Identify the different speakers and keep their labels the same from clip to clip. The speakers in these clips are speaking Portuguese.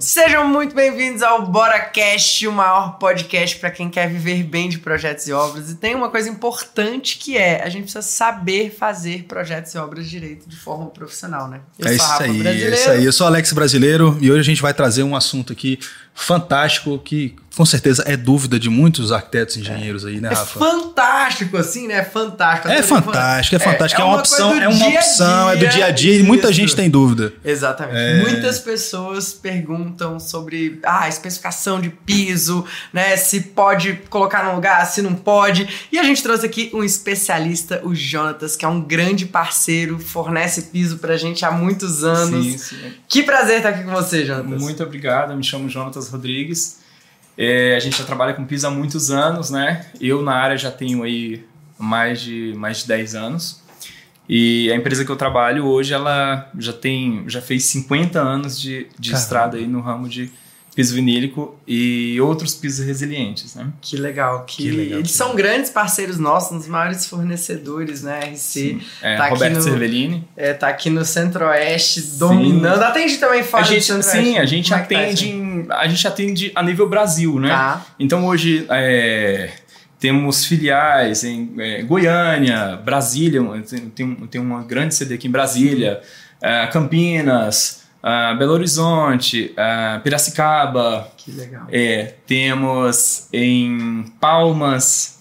Speaker 1: Sejam muito bem-vindos ao BoraCast, o maior podcast para quem quer viver bem de projetos e obras. E tem uma coisa importante que é, a gente precisa saber fazer projetos e obras direito de forma profissional, né?
Speaker 2: Eu é isso aí, é isso aí. Eu sou Alex Brasileiro e hoje a gente vai trazer um assunto aqui fantástico que com certeza é dúvida de muitos arquitetos e engenheiros aí, né,
Speaker 1: é
Speaker 2: Rafa?
Speaker 1: É fantástico, assim, né? É fantástico.
Speaker 2: É fantástico, é fantástico. É, é uma, opção, é uma opção, é do dia a dia e muita gente tem dúvida.
Speaker 1: Exatamente. É... Muitas pessoas perguntam sobre ah, a especificação de piso, né? Se pode colocar no lugar, se não pode. E a gente trouxe aqui um especialista, o Jonatas, que é um grande parceiro, fornece piso pra gente há muitos anos. Sim, sim. Que prazer estar aqui com você, Jonatas.
Speaker 3: Muito obrigado, eu me chamo Jonatas Rodrigues. É, a gente já trabalha com piso há muitos anos, né? Eu na área já tenho aí mais de, mais de 10 anos. E a empresa que eu trabalho hoje, ela já tem, já fez 50 anos de, de estrada aí no ramo de piso vinílico e outros pisos resilientes, né?
Speaker 1: Que legal. Que, que legal, eles que são legal. grandes parceiros nossos, um dos maiores fornecedores, né? RC.
Speaker 3: Sim. É, tá Roberto no, Cervellini.
Speaker 1: É, tá aqui no Centro-Oeste, dominando. Atende também fora
Speaker 3: a gente, Sim, a gente, Como atende, é tá, a gente atende a nível Brasil, né? Tá. Então hoje... É, temos filiais em é, Goiânia, Brasília, tem, tem uma grande CD aqui em Brasília, é, Campinas, uh, Belo Horizonte, uh, Piracicaba.
Speaker 1: Que legal.
Speaker 3: É, temos em Palmas,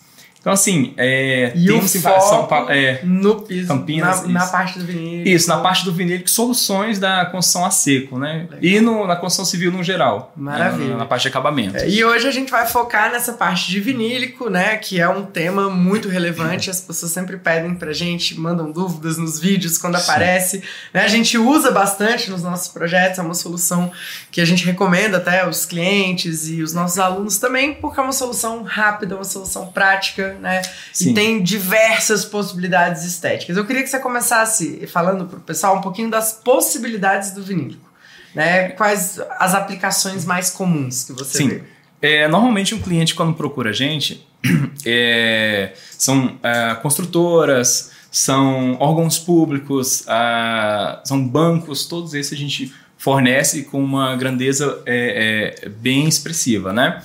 Speaker 3: então, assim, é,
Speaker 1: e temos o foco São Paulo,
Speaker 3: é,
Speaker 1: no piso, Campinas, na, na, parte do vinílico.
Speaker 3: Isso, na parte do vinílico, soluções da construção a seco, né? Legal. E no, na construção civil no geral.
Speaker 1: Maravilha.
Speaker 3: Na, na parte de acabamento.
Speaker 1: É, e hoje a gente vai focar nessa parte de vinílico, né? Que é um tema muito relevante. As pessoas sempre pedem pra gente, mandam dúvidas nos vídeos quando Sim. aparece. Né? A gente usa bastante nos nossos projetos, é uma solução que a gente recomenda até aos clientes e os nossos alunos também, porque é uma solução rápida, uma solução prática né? Sim. E tem diversas possibilidades estéticas. Eu queria que você começasse falando para o pessoal um pouquinho das possibilidades do vinílico. Né? Quais as aplicações mais comuns que você
Speaker 3: Sim.
Speaker 1: vê?
Speaker 3: É, normalmente um cliente quando procura a gente é, são é, construtoras, são órgãos públicos, é, são bancos, todos esses a gente fornece com uma grandeza é, é, bem expressiva, né?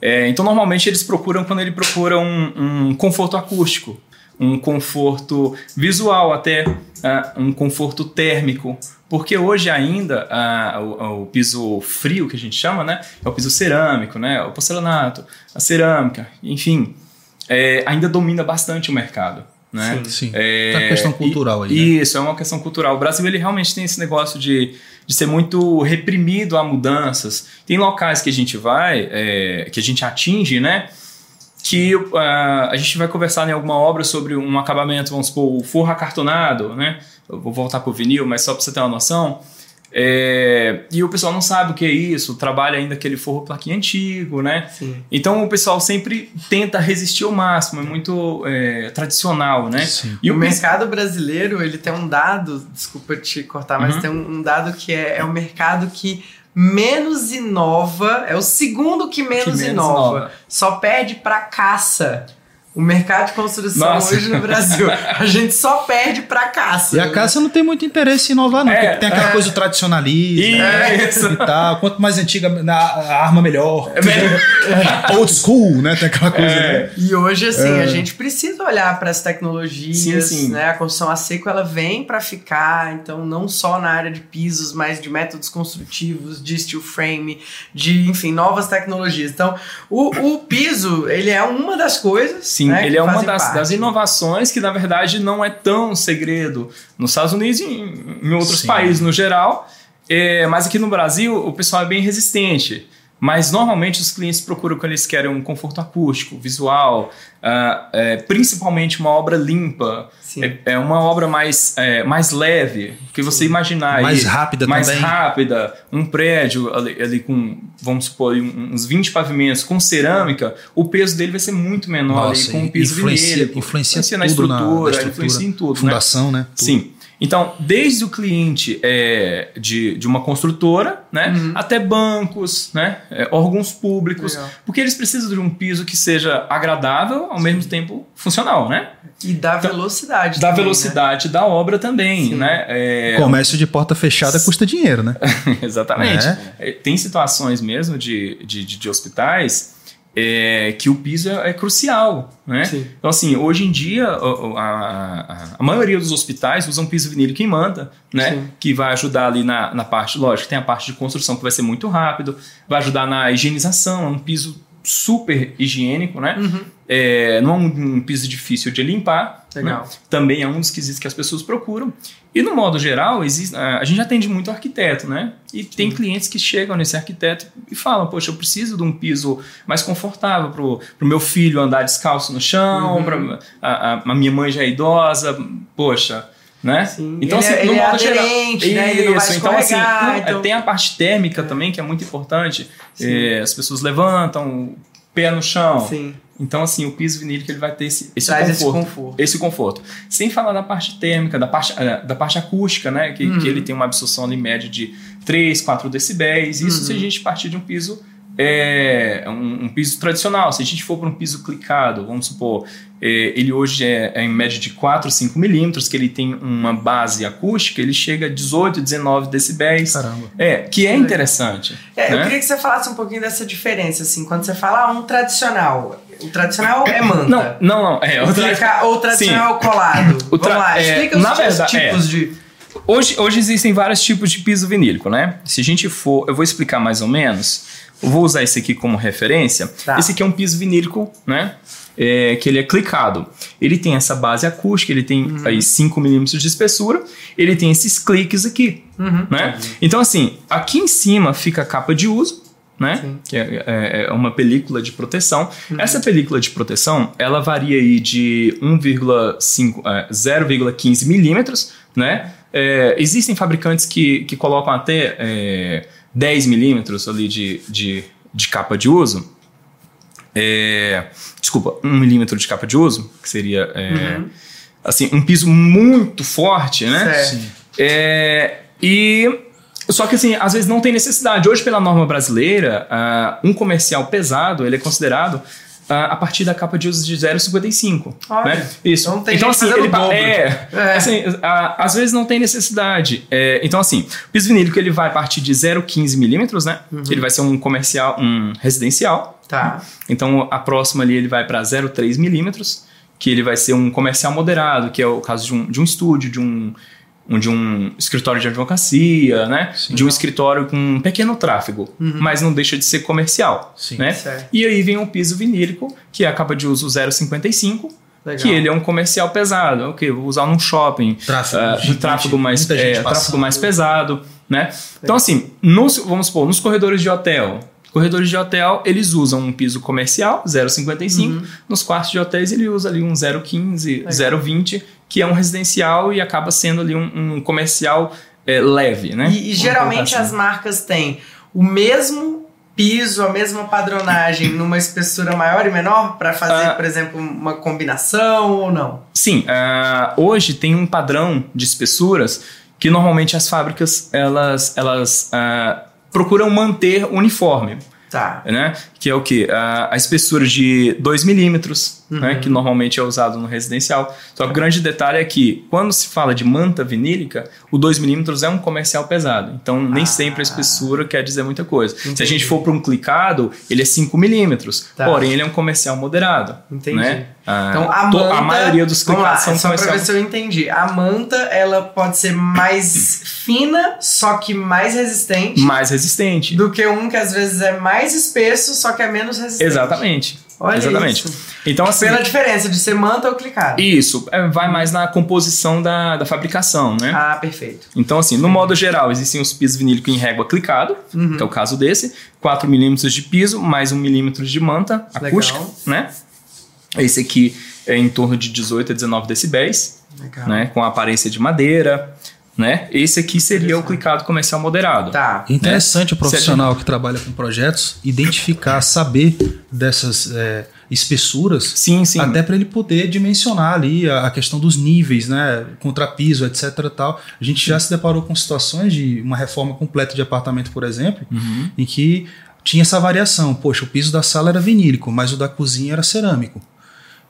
Speaker 3: É, então, normalmente eles procuram quando ele procura um, um conforto acústico, um conforto visual até, uh, um conforto térmico, porque hoje ainda uh, o, o, piso frio que a gente chama, né, é o piso cerâmico, né, o porcelanato, a cerâmica, enfim, é, ainda domina bastante o mercado. Né?
Speaker 2: Sim, sim. É, uma questão cultural aí. Né?
Speaker 3: Isso, é uma questão cultural. O Brasil ele realmente tem esse negócio de de ser muito reprimido a mudanças. Tem locais que a gente vai, é, que a gente atinge, né? Que uh, a gente vai conversar em alguma obra sobre um acabamento, vamos supor, o forro acartonado, né? Eu vou voltar para o vinil, mas só para você ter uma noção. É, e o pessoal não sabe o que é isso, trabalha ainda aquele forro plaquinha antigo, né? Sim. Então o pessoal sempre tenta resistir ao máximo, é muito é, tradicional, né?
Speaker 1: Sim. E o, o mercado brasileiro, ele tem um dado, desculpa te cortar, mas uhum. tem um, um, dado que é, é o mercado que menos inova, é o segundo que menos, que menos inova. inova. Só perde para caça. O mercado de construção Nossa. hoje no Brasil, a gente só perde pra caça.
Speaker 2: E a caça não tem muito interesse em inovar, não. É, tem aquela é. coisa tradicionalista
Speaker 3: Isso.
Speaker 2: e tal. Quanto mais antiga a arma, melhor. É Old school, né? Tem aquela coisa. É.
Speaker 1: Né? E hoje, assim, a é. gente precisa olhar para as tecnologias. Sim, sim. Né? A construção a seco ela vem para ficar, então, não só na área de pisos, mas de métodos construtivos, de steel frame, de, enfim, novas tecnologias. Então, o, o piso, ele é uma das coisas.
Speaker 3: Sim Sim, né, ele é uma das, das, inovações que, na verdade, não é tão segredo nos Estados Unidos e em, em outros Sim. países no geral. É, mas aqui no Brasil, o pessoal é bem resistente. Mas normalmente os clientes procuram quando eles querem um conforto acústico, visual, uh, é, principalmente uma obra limpa. É, é, uma obra mais, é, mais leve, que você imaginar.
Speaker 2: Mais aí, rápida
Speaker 3: mais
Speaker 2: também.
Speaker 3: Mais rápida. Um prédio ali, ali, com, vamos supor, uns 20 pavimentos com cerâmica, o peso dele vai ser muito menor
Speaker 2: Nossa,
Speaker 3: ali, com um piso
Speaker 2: influencia. Influencia, influencia na, estrutura, na, na estrutura,
Speaker 3: influencia em tudo.
Speaker 2: Fundação,
Speaker 3: né?
Speaker 2: né?
Speaker 3: Sim. Então, desde o cliente é, de, de uma construtora, né, uhum. até bancos, né, é, órgãos públicos, Legal. porque eles precisam de um piso que seja agradável, ao Sim. mesmo tempo funcional, né?
Speaker 1: E da então, velocidade.
Speaker 3: Da também, velocidade né? da obra também, Sim. né?
Speaker 2: É... Comércio de porta fechada custa dinheiro, né?
Speaker 3: Exatamente. É. é. Tem situações mesmo de, de, de, de hospitais é, que o piso é, é crucial, né? Sim. Então, assim, hoje em dia, a, a, a, maioria dos hospitais usam piso vinílico em manta, né? Sim. Que vai ajudar ali na, na parte, lógico, tem a parte de construção que vai ser muito rápido, vai ajudar na higienização, é um piso super higiênico, né? Uhum. É, não é um, um, piso difícil de limpar. Né? Também é um dos quesitos que as pessoas procuram. E no modo geral, existe, a gente atende muito arquiteto, né? E Sim. tem clientes que chegam nesse arquiteto e falam: Poxa, eu preciso de um piso mais confortável para o meu filho andar descalço no chão, uhum. pra, a, a, minha mãe já é idosa, poxa. Né?
Speaker 1: Então, ele assim, é, no modo é geral. Né? Ele vai
Speaker 3: então, assim, então... tem a parte térmica é. também, que é muito importante. É, as pessoas levantam, pé no chão. Sim. Então, assim, o piso vinílico ele vai ter esse, esse, conforto, esse conforto, esse conforto. Sem falar da parte térmica, da parte, eh, da parte acústica, né? Que, uhum. que ele tem uma absorção ali média de 3, 4 decibéis. Isso uhum. se a gente partir de um piso é um, um, piso tradicional. Se a gente for para um piso clicado, vamos supor, é, ele hoje é, é, em média de 4, 5 milímetros, que ele tem uma base acústica, ele chega a 18, 19 decibéis.
Speaker 2: Caramba.
Speaker 3: É, que é interessante.
Speaker 1: É, né? Eu queria que você falasse um pouquinho dessa diferença, assim, quando você fala ah, um tradicional. O tradicional é manta.
Speaker 3: Não, não, não. É,
Speaker 1: o, tra... o tradicional Sim. colado. O tra... Vamos lá, é, explica os, verdade, tipos é. de...
Speaker 3: Hoje, hoje existem vários tipos de piso vinílico, né? Se a gente for, eu vou explicar mais ou menos. Vou usar esse aqui como referência. Tá. Esse aqui é um piso vinílico, né? É, que ele é clicado. Ele tem essa base acústica, ele tem uhum. aí 5 milímetros de espessura, ele tem esses cliques aqui, uhum. né? Uhum. Então assim, aqui em cima fica a capa de uso, né? Sim. Que é, é, é, uma película de proteção. Uhum. Essa película de proteção, ela varia aí de 1,5 é, 0,15 milímetros, né? É, existem fabricantes que, que colocam até é, 10 milímetros ali de, de, de capa de uso. É, desculpa, 1 milímetro de capa de uso, que seria é, uhum. assim, um piso muito forte, né? Certo. É, e só que assim, às vezes não tem necessidade. Hoje, pela norma brasileira, uh, um comercial pesado ele é considerado a partir da capa de uso de 0,55. Né? Isso. Então,
Speaker 1: tem então assim, ele
Speaker 3: é, é. Assim, a, às vezes não tem necessidade. É, então, assim, o piso vinílico ele vai partir de 0,15 milímetros, né? Uhum. Ele vai ser um comercial, um residencial.
Speaker 1: Tá.
Speaker 3: Então, a próxima ali ele vai para 0,3 milímetros, que ele vai ser um comercial moderado, que é o caso de um, de um estúdio, de um de um escritório de advocacia, né? Sim. De um escritório com um pequeno tráfego, uhum. mas não deixa de ser comercial, Sim, né? Certo. E aí vem o piso vinílico, que é a capa de uso 0,55, que ele é um comercial pesado, ok, vou usar num shopping, tráfego, uh, de tráfego mais, é, tráfego mais pesado, né? Então assim, nos, vamos supor, nos corredores de hotel, corredores de hotel, eles usam um piso comercial, 0,55. Uhum. Nos quartos de hotéis, ele usa ali um 0,15, 0,20 que é um residencial e acaba sendo ali um, um comercial é, leve, né?
Speaker 1: E, e geralmente as marcas têm o mesmo piso, a mesma padronagem numa espessura maior e menor para fazer, uh, por exemplo, uma combinação ou não?
Speaker 3: Sim, uh, hoje tem um padrão de espessuras que normalmente as fábricas elas, elas uh, procuram manter uniforme.
Speaker 1: Tá.
Speaker 3: Né? Que é o que? A, a espessura de 2 milímetros, uhum. né? que normalmente é usado no residencial. Só que o grande detalhe é que, quando se fala de manta vinílica, o 2 milímetros é um comercial pesado. Então, nem ah. sempre a espessura quer dizer muita coisa. Entendi. Se a gente for para um clicado, ele é 5 milímetros. Tá. Porém, ele é um comercial moderado.
Speaker 1: Entendi.
Speaker 3: Né?
Speaker 1: Ah, então, a, manta,
Speaker 3: a maioria dos clicados lá, são
Speaker 1: só
Speaker 3: comercial...
Speaker 1: para ver se eu entendi. A manta, ela pode ser mais fina, só que mais resistente.
Speaker 3: Mais resistente.
Speaker 1: Do que um que às vezes é mais espesso, só que é menos resistente.
Speaker 3: Exatamente.
Speaker 1: Olha
Speaker 3: Exatamente.
Speaker 1: Isso.
Speaker 3: Então, assim,
Speaker 1: Pela diferença de ser manta ou clicado.
Speaker 3: Isso, é, vai mais na composição da, da fabricação, né?
Speaker 1: Ah, perfeito.
Speaker 3: Então, assim, no modo geral, existem os pisos vinílicos em régua clicado, uhum. que é o caso desse, 4 milímetros de piso, mais 1 milímetro de manta acústica, Legal. né? Esse aqui é em torno de 18 a 19 decibéis, Legal. né? Com aparência de madeira, né? Esse aqui seria o clicado comercial moderado.
Speaker 1: Tá.
Speaker 2: Interessante né? o profissional que trabalha com projetos identificar, saber dessas é, espessuras,
Speaker 3: sim, sim.
Speaker 2: até para ele poder dimensionar ali a, a, questão dos níveis, né, contrapiso, etc. Tal. A gente já se deparou com situações de uma reforma completa de apartamento, por exemplo,
Speaker 3: uhum.
Speaker 2: em que tinha essa variação. Poxa, o piso da sala era vinílico, mas o da cozinha era cerâmico.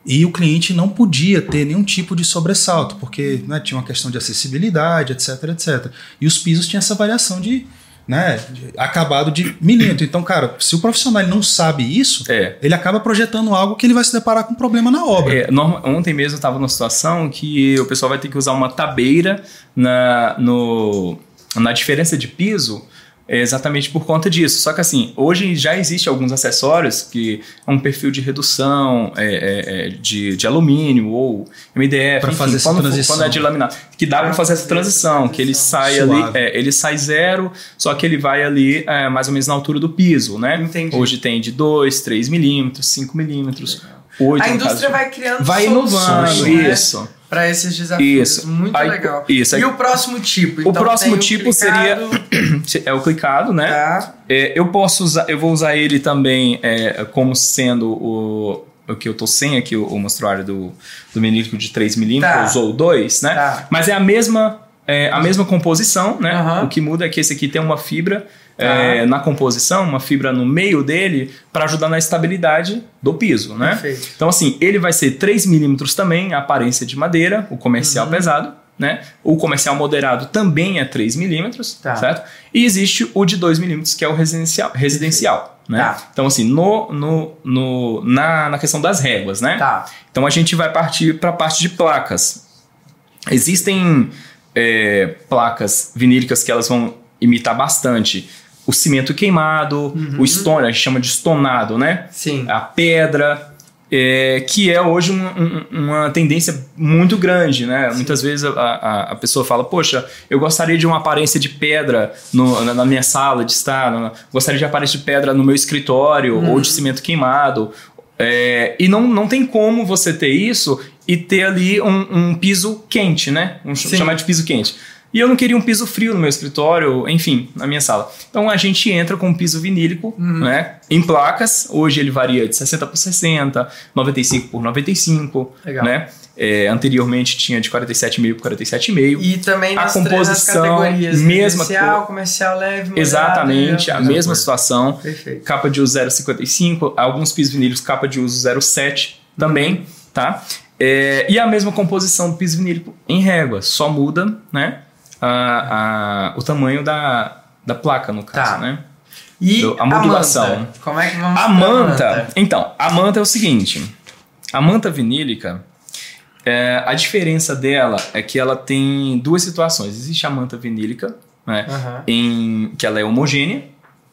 Speaker 2: E o cliente não podia ter nenhum tipo de sobressalto, porque né, tinha uma questão de acessibilidade, etc, etc. E os pisos tinham essa variação de, né, de acabado de milímetro. Então, cara, se o profissional não sabe isso,
Speaker 3: é.
Speaker 2: ele acaba projetando algo que ele vai se deparar com um problema na obra.
Speaker 3: É, norma, ontem mesmo eu estava numa situação que o pessoal vai ter que usar uma tabeira na, no, na diferença de piso exatamente por conta disso. Só que assim, hoje já existe alguns acessórios que é um perfil de redução é, é, é de, de alumínio ou MDF,
Speaker 2: para fazer essa
Speaker 3: quando,
Speaker 2: transição.
Speaker 3: quando é de laminado, que dá para fazer essa transição, que ele sai
Speaker 2: Suave.
Speaker 3: ali, é, ele sai zero, só que ele vai ali é, mais ou menos na altura do piso, né?
Speaker 1: Entendi.
Speaker 3: Hoje tem de 2, 3 milímetros, 5 milímetros. 8
Speaker 1: A indústria vai criando
Speaker 3: vai inovando
Speaker 1: né?
Speaker 3: isso
Speaker 1: para esses desafios.
Speaker 3: Isso.
Speaker 1: Muito
Speaker 3: Aí,
Speaker 1: legal.
Speaker 3: Isso.
Speaker 1: E o próximo tipo? Então,
Speaker 3: o próximo tipo
Speaker 1: clicado,
Speaker 3: seria é o clicado, né?
Speaker 1: Tá.
Speaker 3: É, eu posso usar, eu vou usar ele também é, como sendo o, o que eu tô sem aqui, o, o mostruário do, do menílico de 3 milímetros
Speaker 1: Tá.
Speaker 3: ou 2, né?
Speaker 1: Tá.
Speaker 3: Mas é a mesma, é, a mesma composição, né?
Speaker 1: Aham.
Speaker 3: O que muda é que esse aqui tem uma fibra
Speaker 1: Tá.
Speaker 3: é, na composição, uma fibra no meio dele para ajudar na estabilidade do piso, né?
Speaker 1: Perfeito.
Speaker 3: Então, assim, ele vai ser 3 milímetros também, a aparência de madeira, o comercial
Speaker 1: Uhum.
Speaker 3: pesado, né? O comercial moderado também é 3 milímetros,
Speaker 1: Tá.
Speaker 3: certo? E existe o de 2 milímetros, que é o residencial. residencial né?
Speaker 1: Tá.
Speaker 3: Então, assim, no, no, no, na, na questão das réguas, né?
Speaker 1: Tá.
Speaker 3: Então, a gente vai partir para a parte de placas. Existem é, placas vinílicas que elas vão imitar bastante o cimento queimado,
Speaker 1: Uhum.
Speaker 3: o stone, a gente chama de estonado, né?
Speaker 1: Sim.
Speaker 3: a pedra, é, que é hoje um- um- uma tendência muito grande, né? Muitas vezes a, a, a pessoa fala, poxa, eu gostaria de uma aparência de pedra no- na, na minha sala de estar, na- gostaria de aparência de pedra no meu escritório, ou de cimento queimado. É, e não, não tem como você ter isso e ter ali um, um piso quente, né? Um ch-
Speaker 1: Sim.
Speaker 3: chamar de piso quente. E eu não queria um piso frio no meu escritório, enfim, na minha sala. Então a gente entra com um piso vinílico, né? Em placas. Hoje ele varia de 60 por 60, 95 por 95,
Speaker 1: Legal.
Speaker 3: né? É, anteriormente tinha de 47,5 por 47,5.
Speaker 1: E também
Speaker 3: A composição,
Speaker 1: categorias
Speaker 3: mesma
Speaker 1: residencial,
Speaker 3: cor.
Speaker 1: comercial leve, moderado
Speaker 3: Exatamente, a mesma
Speaker 1: coisa.
Speaker 3: situação.
Speaker 1: Perfeito.
Speaker 3: Capa de uso 0,55, alguns pisos vinílicos capa de uso 0,7 também, tá? É, e a mesma composição do piso vinílico em régua, só muda, né? A, a- o tamanho da, da placa, no caso,
Speaker 1: Tá.
Speaker 3: né?
Speaker 1: E
Speaker 3: Do- a modulação.
Speaker 1: manta? Como é que vamos
Speaker 3: A
Speaker 1: pra
Speaker 3: manta, então, a manta é o seguinte: a manta vinílica, é, a diferença dela é que ela tem duas situações. Existe a manta vinílica, né?
Speaker 1: Aham.
Speaker 3: em que ela é homogênea,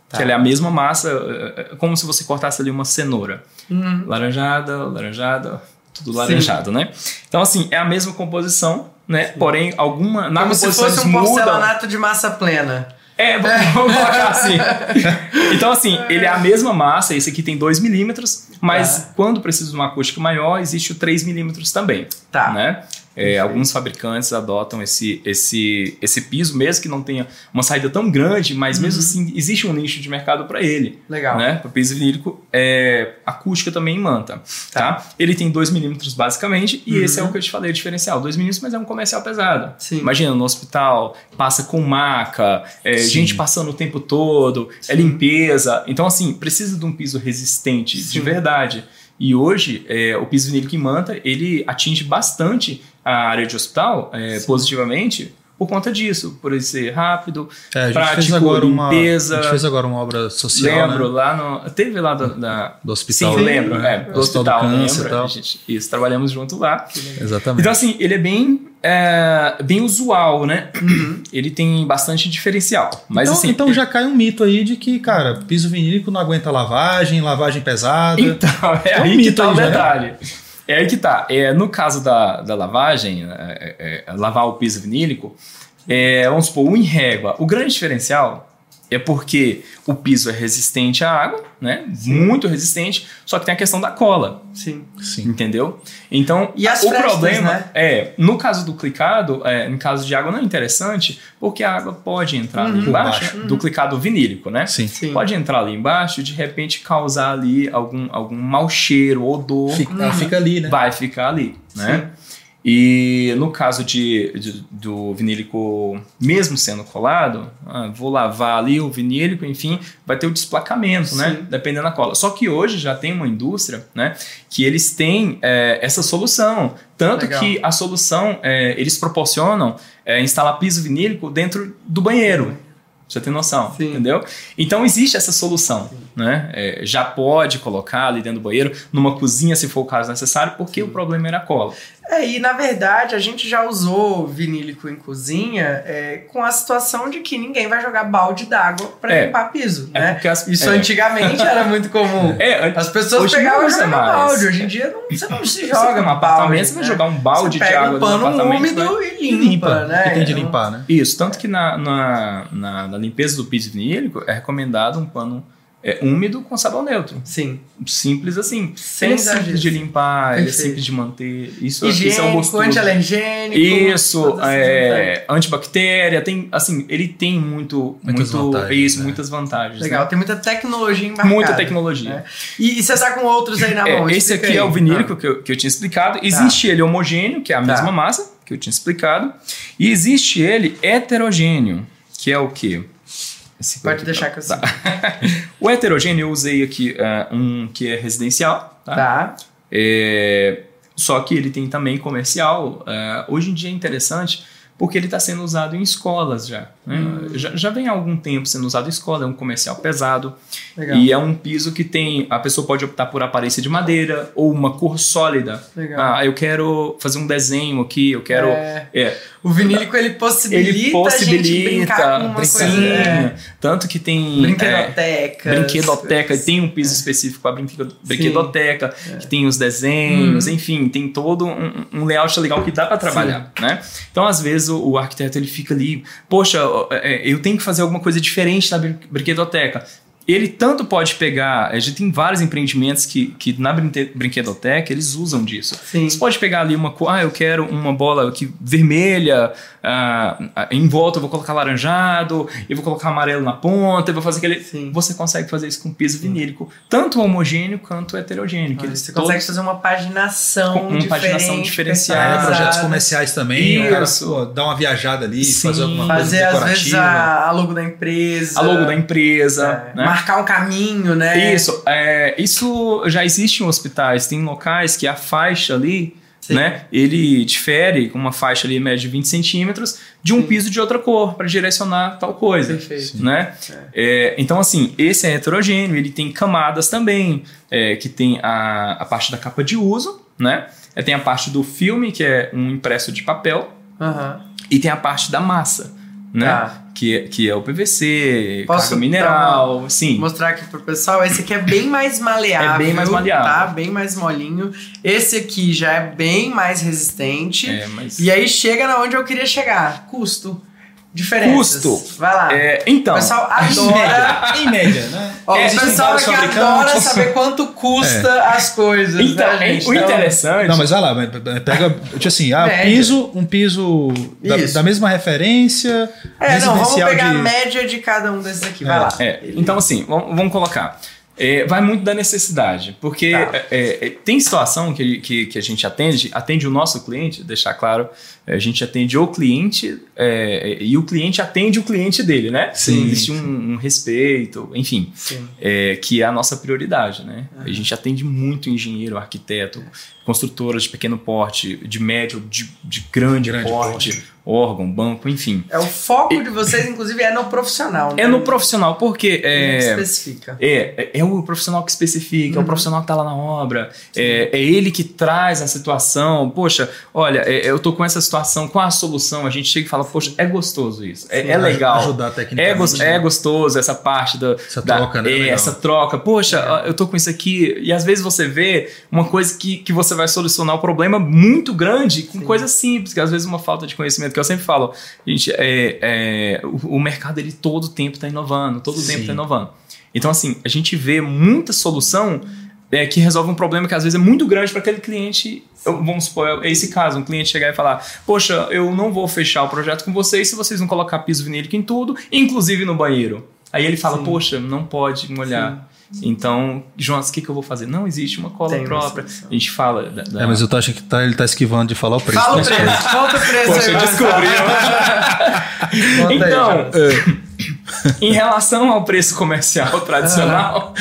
Speaker 1: Tá.
Speaker 3: que ela é a mesma massa, é, é como se você cortasse ali uma cenoura.
Speaker 1: Uhum.
Speaker 3: Laranjada, laranjada, tudo
Speaker 1: Sim.
Speaker 3: laranjado, né? Então, assim, é a mesma composição, né? Porém, alguma. Na
Speaker 1: Como se fosse um
Speaker 3: mudam.
Speaker 1: porcelanato de massa plena.
Speaker 3: É, vamos vamos colocar assim. Então, assim, ele é a mesma massa, esse aqui tem 2 milímetros, mas
Speaker 1: Tá.
Speaker 3: quando precisa de uma acústica maior, existe o 3 milímetros também.
Speaker 1: Tá.
Speaker 3: Né? É, alguns fabricantes adotam esse, esse, esse piso, mesmo que não tenha uma saída tão grande, mas mesmo assim existe um nicho de mercado para ele.
Speaker 1: Uhum. Legal.
Speaker 3: Né? Para o piso vinílico, é, acústica também em manta. Tá. Ele tem 2 milímetros basicamente, e
Speaker 1: Uhum.
Speaker 3: esse é o que eu te falei, o diferencial. 2 milímetros, mas é um comercial pesado.
Speaker 1: Sim.
Speaker 3: Imagina, no hospital, passa com maca, é, gente passando o tempo todo, é
Speaker 1: Sim.
Speaker 3: limpeza. Então, assim, precisa de um piso resistente de
Speaker 1: Sim.
Speaker 3: verdade. E hoje, é, o piso vinílico em manta, ele atinge bastante a área de hospital é, positivamente por conta disso, por ele ser rápido,
Speaker 2: É, a gente
Speaker 3: prático,
Speaker 2: fez agora uma,
Speaker 3: limpeza.
Speaker 2: a gente fez agora uma obra social,
Speaker 3: lembro
Speaker 2: né?
Speaker 3: lá no... Teve lá do, da...
Speaker 2: do hospital.
Speaker 3: Sim, lembro. É,
Speaker 2: Do
Speaker 3: do
Speaker 2: Hospital do
Speaker 3: hospital,
Speaker 2: Câncer
Speaker 3: lembro.
Speaker 2: e
Speaker 3: gente, isso, trabalhamos junto lá.
Speaker 2: Exatamente.
Speaker 3: Então, assim, ele é bem, é, bem usual, né? Ele tem bastante diferencial. Mas,
Speaker 2: então,
Speaker 3: assim,
Speaker 2: então já cai um mito aí de que, cara, piso vinílico não aguenta lavagem, lavagem pesada.
Speaker 3: Então, é,
Speaker 2: É um
Speaker 3: aí
Speaker 2: mito
Speaker 3: tá o
Speaker 2: aí já, né?
Speaker 3: É aí que tá. É, no caso da, da lavagem, é, é, é, lavar o piso vinílico, é, vamos supor, um em régua. O grande diferencial é porque o piso é resistente à água, né? Muito resistente, só que tem a questão da cola.
Speaker 1: Sim.
Speaker 2: Sim.
Speaker 3: Entendeu? Então,
Speaker 1: E as
Speaker 3: o
Speaker 1: frestas,
Speaker 3: problema
Speaker 1: né?
Speaker 3: é, no caso do clicado, é, em caso de água não é interessante, porque a água pode entrar ali
Speaker 1: Uhum.
Speaker 3: embaixo
Speaker 2: Uhum.
Speaker 3: do clicado vinílico, né?
Speaker 2: Sim.
Speaker 1: Sim.
Speaker 3: Pode entrar ali embaixo e de repente causar ali algum, algum mau cheiro, odor,
Speaker 2: Fica, ela fica ali, né?
Speaker 3: vai ficar ali, né? E no caso de, de- do vinílico, mesmo sendo colado, ah, vou lavar ali o vinílico, enfim, vai ter o desplacamento, né?
Speaker 1: Sim.
Speaker 3: Dependendo da cola. Só que hoje já tem uma indústria, né? Que eles têm é, essa solução. Tanto
Speaker 1: Legal.
Speaker 3: que a solução, é, eles proporcionam é, instalar piso vinílico dentro do banheiro. Você tem noção,
Speaker 1: Sim.
Speaker 3: entendeu? Então existe essa solução, né? É, já pode colocar ali dentro do banheiro, numa cozinha se for o caso necessário, porque o problema era a cola.
Speaker 1: É, e na verdade a gente já usou vinílico em cozinha é, com a situação de que ninguém vai jogar balde d'água pra
Speaker 3: É.
Speaker 1: limpar piso,
Speaker 3: É
Speaker 1: né?
Speaker 3: porque as-
Speaker 1: Isso
Speaker 3: é.
Speaker 1: antigamente era muito comum.
Speaker 3: É,
Speaker 1: As pessoas
Speaker 3: Hoje
Speaker 1: pegavam e jogavam
Speaker 3: mais.
Speaker 1: balde. Hoje em dia não, você não se joga
Speaker 3: um
Speaker 1: no
Speaker 3: apartamento, você vai
Speaker 1: né?
Speaker 3: jogar um balde
Speaker 1: você
Speaker 3: de água
Speaker 1: um
Speaker 3: no
Speaker 1: pano
Speaker 3: apartamento,
Speaker 1: úmido
Speaker 3: vai-
Speaker 1: e limpa, né?
Speaker 2: E tem de limpar, né?
Speaker 3: Isso, tanto que na, na, na- na limpeza do piso vinílico é recomendado um pano é, úmido com sabão neutro.
Speaker 1: Sim.
Speaker 3: Simples assim.
Speaker 1: Sem
Speaker 3: ele é simples de limpar, ele é simples de manter. Isso, isso é um
Speaker 1: Higiênico,
Speaker 3: gostoso.
Speaker 1: anti-alergênico.
Speaker 3: Isso, é, antibactéria, tem, assim, ele tem muito,
Speaker 2: Muitas
Speaker 3: muito
Speaker 2: vantagens,
Speaker 3: isso,
Speaker 2: né?
Speaker 3: muitas vantagens.
Speaker 1: Legal,
Speaker 3: né?
Speaker 1: tem muita tecnologia embarcada.
Speaker 3: Muita tecnologia.
Speaker 1: né? E, e você tá com outros aí na
Speaker 3: É,
Speaker 1: mão?
Speaker 3: esse
Speaker 1: explica
Speaker 3: aqui
Speaker 1: aí.
Speaker 3: é o vinílico
Speaker 1: Ah,
Speaker 3: que, eu, que eu tinha explicado. Existe ele homogêneo, que é a
Speaker 1: Tá.
Speaker 3: mesma massa, que eu tinha explicado. E existe ele heterogêneo, que é o quê? Esse
Speaker 1: Pode deixar
Speaker 3: tá.
Speaker 1: que eu sei.
Speaker 3: O heterogêneo eu usei aqui ah, um que é residencial, tá?
Speaker 1: Tá.
Speaker 3: É, só que ele tem também comercial. É, hoje em dia é interessante porque ele está sendo usado em escolas já, né?
Speaker 1: Hum.
Speaker 3: já. Já vem há algum tempo sendo usado em escola, é um comercial pesado.
Speaker 1: Legal.
Speaker 3: E é um piso que tem. A pessoa pode optar por aparência de madeira ou uma cor sólida.
Speaker 1: Legal.
Speaker 3: Ah, eu quero fazer um desenho aqui, eu quero.
Speaker 1: É,
Speaker 3: É,
Speaker 1: o vinílico ele possibilita,
Speaker 3: ele
Speaker 1: a gente
Speaker 3: possibilita.
Speaker 1: brincar com uma
Speaker 3: sim,
Speaker 1: coisa. É,
Speaker 3: Tanto que tem. é,
Speaker 1: brinquedoteca.
Speaker 3: Brinquedoteca, tem um piso específico para brinquedo, brinquedoteca,
Speaker 1: É.
Speaker 3: que tem os desenhos,
Speaker 1: Uhum.
Speaker 3: enfim, tem todo um, um layout legal que dá para trabalhar, né? Então, às vezes, o, o arquiteto ele fica ali, poxa, ó, é, eu tenho que fazer alguma coisa diferente na brin- brinquedoteca. Ele tanto pode pegar, a gente tem vários empreendimentos que, que na brinque- brinquedoteca eles usam disso.
Speaker 1: Sim.
Speaker 3: Você pode pegar ali uma cor, ah, eu quero uma bola aqui vermelha, ah, ah, em volta eu vou colocar laranjado, eu vou colocar amarelo na ponta, eu vou fazer aquele.
Speaker 1: Sim.
Speaker 3: Você consegue fazer isso com piso vinílico, tanto homogêneo quanto heterogêneo. que
Speaker 1: Ah,
Speaker 3: eles
Speaker 1: Você
Speaker 3: todos-
Speaker 1: consegue fazer uma paginação
Speaker 3: Com- uma
Speaker 1: diferente,
Speaker 3: paginação diferenciada.
Speaker 2: É, projetos comerciais também. o cara,
Speaker 3: Isso.
Speaker 2: pô, dá uma viajada ali,
Speaker 3: Sim.
Speaker 2: fazer alguma coisa
Speaker 1: Fazer, às vezes,
Speaker 2: decorativa.
Speaker 1: a, a logo da empresa.
Speaker 3: a logo da empresa,
Speaker 1: É,
Speaker 3: né?
Speaker 1: Marcar um caminho, né?
Speaker 3: Isso, é, isso já existe em hospitais, tem locais que a faixa ali,
Speaker 1: Sim.
Speaker 3: né, ele difere com uma faixa ali média de 20 centímetros de um
Speaker 1: Sim.
Speaker 3: piso de outra cor para direcionar tal coisa.
Speaker 1: Perfeito.
Speaker 3: Né? É, então, assim, esse é heterogêneo, ele tem camadas também, é, que tem a, a parte da capa de uso, né? É, tem a parte do filme, que é um impresso de papel, e tem a parte da massa, né?
Speaker 1: Tá.
Speaker 3: Que, é- que é o PVC,
Speaker 1: Posso
Speaker 3: carga mineral, sim.
Speaker 1: Mostrar aqui pro pessoal. Esse aqui é bem mais maleável.
Speaker 3: É bem mais maleável.
Speaker 1: Tá? Bem mais molinho. Esse aqui já é bem mais resistente.
Speaker 3: É, mas...
Speaker 1: E aí chega na onde eu queria chegar. Custo. Diferenças.
Speaker 3: Custo.
Speaker 1: Vai lá.
Speaker 3: É, então,
Speaker 1: o pessoal
Speaker 2: Em
Speaker 1: adora.
Speaker 2: média, em média, né?
Speaker 1: Ó,
Speaker 3: É,
Speaker 1: o pessoal
Speaker 2: fabricantes.
Speaker 1: adora saber quanto custa as coisas.
Speaker 3: então
Speaker 1: né, gente?
Speaker 3: o
Speaker 1: Então,
Speaker 3: interessante...
Speaker 2: Não, mas vai lá, pega, tipo assim, ah,
Speaker 1: Média.
Speaker 2: piso, um piso da, da mesma referência,
Speaker 1: É, não, vamos pegar
Speaker 2: de...
Speaker 1: a média de cada um desses aqui. Vai
Speaker 2: É.
Speaker 1: lá.
Speaker 3: É, então, assim, vamos, vamos colocar. É, vai muito da necessidade, porque
Speaker 1: Tá.
Speaker 3: é, é, tem situação que, que, que a gente atende, atende o nosso cliente, deixar claro, a gente atende o cliente é, e o cliente atende o cliente dele, né?
Speaker 2: Sim,
Speaker 3: Existe um, um respeito, enfim, é, que é a nossa prioridade, né? A gente atende muito engenheiro, arquiteto, construtoras de pequeno porte, de médio, de, de grande,
Speaker 2: Grande
Speaker 3: porte, órgão, banco, enfim.
Speaker 1: É o foco de vocês, inclusive, é no profissional. né?
Speaker 3: É no profissional, porque é,
Speaker 1: especifica.
Speaker 3: é, é, é o profissional que especifica, é
Speaker 1: Uhum.
Speaker 3: o profissional que tá lá na obra, é, é ele que traz a situação. Poxa, olha, é, eu tô com essa situação, com a solução, a gente chega e fala, poxa, é gostoso isso, é,
Speaker 1: Sim,
Speaker 3: é legal.
Speaker 2: Ajudar
Speaker 3: É,
Speaker 2: tecnicamente.
Speaker 3: gos- é gostoso essa parte da,
Speaker 2: Essa
Speaker 3: da-
Speaker 2: troca, né?
Speaker 3: é, essa troca. Poxa, eu tô com isso aqui. E às vezes você vê uma coisa que, que você vai solucionar o problema muito grande com
Speaker 1: Sim.
Speaker 3: coisas simples, que às vezes uma falta de conhecimento que eu sempre falo, gente, é, é, o, o mercado ele todo tempo está inovando, todo tempo está inovando. Então, assim, a gente vê muita solução é, que resolve um problema que às vezes é muito grande para aquele cliente. Eu, vamos supor, é esse caso, um cliente chegar e falar: Poxa, eu não vou fechar o projeto com vocês se vocês não colocar piso vinílico em tudo, inclusive no banheiro. Aí ele fala: Sim. Poxa, não pode molhar. Sim. Então, Jonas, o que, que eu vou fazer? Não existe uma cola Tem própria. A gente fala. Da, da...
Speaker 2: É, mas eu tô achando que tá, ele tá esquivando de falar o preço.
Speaker 1: Fala o preço, falta o preço.
Speaker 3: Poxa,
Speaker 1: aí,
Speaker 3: eu descobri. então, aí, em relação ao preço comercial tradicional,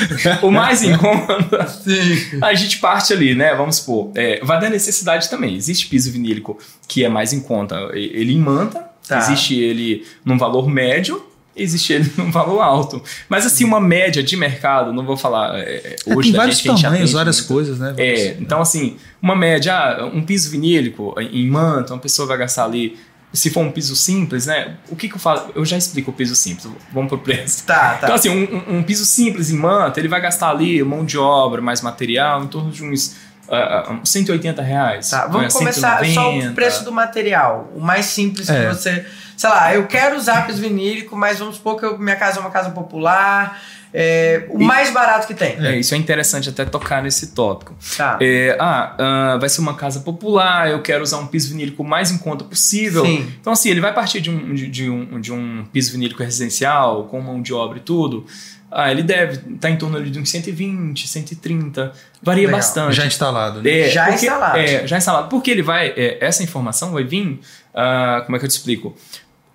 Speaker 3: o mais em conta, Sim. a gente parte ali, né? Vamos supor, é, vai da necessidade também. Existe piso vinílico que é mais em conta, ele imanta, tá. existe ele num valor médio, existe ele num valor alto. Mas assim, uma média de mercado, não vou falar é,
Speaker 2: é hoje é, tem vários gente, tamanhos, várias muito. coisas, né?
Speaker 3: É, então assim, uma média, ah, um piso vinílico em manta, uma pessoa vai gastar ali se for um piso simples, né? O que, que eu faço? Eu já explico o piso simples. Vamos pro preço.
Speaker 1: Tá, tá.
Speaker 3: Então, assim, um, um, piso simples em manta, ele vai gastar ali mão de obra, mais material, em torno de uns uh, uh, 180 reais.
Speaker 1: Tá, vamos começar 190. só o preço do material. O mais simples é. que você. Sei lá, eu quero usar piso vinílico, mas vamos supor que eu, minha casa é uma casa popular é, o e, mais barato que tem.
Speaker 3: É, isso é interessante até tocar nesse tópico. Tá. É, ah, uh, vai ser uma casa popular, eu quero usar um piso vinílico mais em conta possível. Sim. Então, assim, ele vai partir de um, de, de um, de um piso vinílico residencial, com mão de obra e tudo. Ah, ele deve estar tá em torno de uns 120, 130. Varia Legal. bastante.
Speaker 2: Já instalado, né?
Speaker 1: É, já porque, instalado.
Speaker 3: É, já instalado. Porque ele vai. É, essa informação vai vir. Uh, como é que eu te explico?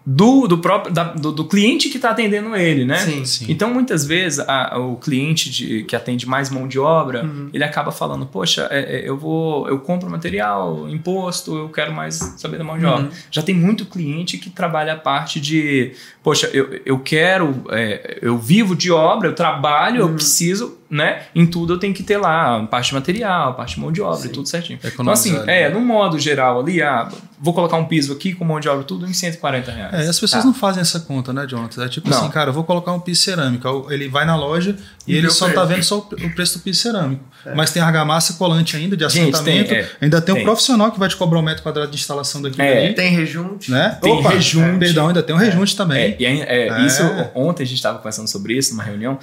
Speaker 3: Do, do próprio da, do, do, cliente que está atendendo ele, né?
Speaker 1: Sim, sim.
Speaker 3: Então muitas vezes a, o cliente de, que atende mais mão de obra, uhum. ele acaba falando, poxa, é, é, eu vou, eu compro material, imposto, eu quero mais saber da mão de uhum. obra. Já tem muito cliente que trabalha a parte de, poxa, eu, eu quero, é, eu vivo de obra, eu trabalho, uhum. eu preciso né? Em tudo eu tenho que ter lá parte material, parte de mão de obra Sim. e tudo certinho. Então, assim, é, no modo geral ali, ah, vou colocar um piso aqui com mão de obra tudo em 140 reais.
Speaker 2: É, as pessoas tá. não fazem essa conta, né, Jonathan? É tipo não. assim, cara, eu vou colocar um piso cerâmico. Ele vai na loja e, e ele só tá preço. tá vendo só o preço do piso cerâmico. É. Mas tem argamassa colante ainda, de assentamento. Tem, é, ainda tem, tem, um profissional que vai te cobrar um metro quadrado de instalação daqui. É.
Speaker 1: Tem rejunte.
Speaker 2: Né?
Speaker 3: Tem Opa, rejunte.
Speaker 2: Perdão, ainda tem um rejunte
Speaker 3: é.
Speaker 2: também.
Speaker 3: É, é, Isso, ontem a gente estava conversando sobre isso numa reunião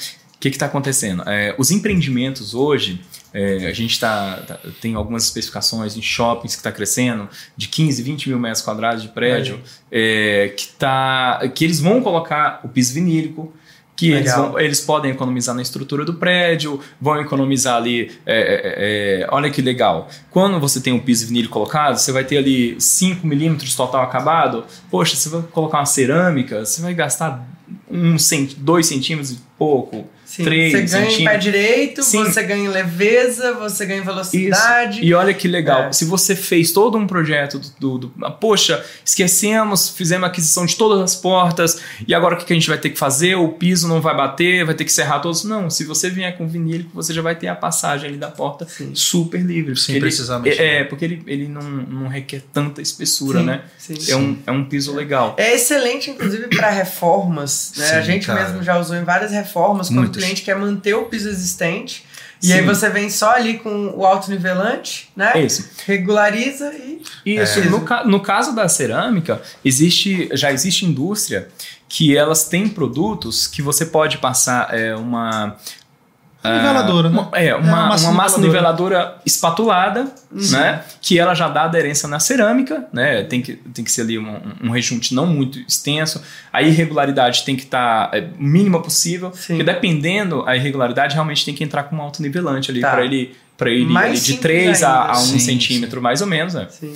Speaker 3: que está acontecendo? É, os empreendimentos hoje, é, a gente tá, tá, tem algumas especificações em shoppings que está crescendo, de 15, 20 mil metros quadrados de prédio, é, que, tá, que eles vão colocar o piso vinílico, que eles, vão, eles, podem economizar na estrutura do prédio, vão economizar ali. É, é, é, olha que legal. Quando você tem um piso vinílico colocado, você vai ter ali 5 milímetros total acabado. Poxa, você vai colocar uma cerâmica, você vai gastar um, dois centímetros e pouco.
Speaker 1: Sim, você ganha em pé direito, Sim. você ganha em leveza, você ganha em velocidade.
Speaker 3: Isso. E olha que legal, é. se você fez todo um projeto do, do, do, Poxa, esquecemos, fizemos a aquisição de todas as portas, e agora o que a gente vai ter que fazer? O piso não vai bater, vai ter que serrar todos. Não, se você vier com vinílico, você já vai ter a passagem ali da porta Sim. super livre.
Speaker 2: Sem precisar mexer.
Speaker 3: É, porque ele, ele não, não requer tanta espessura, né? É, um, é um piso legal.
Speaker 1: É excelente, inclusive, para reformas. Né? a gente cara. mesmo já usou em várias reformas, quando cliente quer manter o piso existente. E Sim. aí você vem só ali com o alto nivelante, né?
Speaker 3: Isso.
Speaker 1: Regulariza e.
Speaker 3: Isso. É. No, no caso da cerâmica, existe, já existe indústria que elas têm produtos que você pode passar é, uma
Speaker 2: Niveladora, né?
Speaker 3: É, uma, é uma, massa, uma massa niveladora. niveladora espatulada, uhum. né? Que ela já dá aderência na cerâmica, né? Tem que, tem que ser ali um, um rejunte não muito extenso. A irregularidade tem que estar tá, é, mínima possível. Sim. Porque dependendo, a irregularidade realmente tem que entrar com um alto nivelante ali tá. para ele, pra ele ali de 3 a, a 1 centímetro, sim. mais ou menos, né? Sim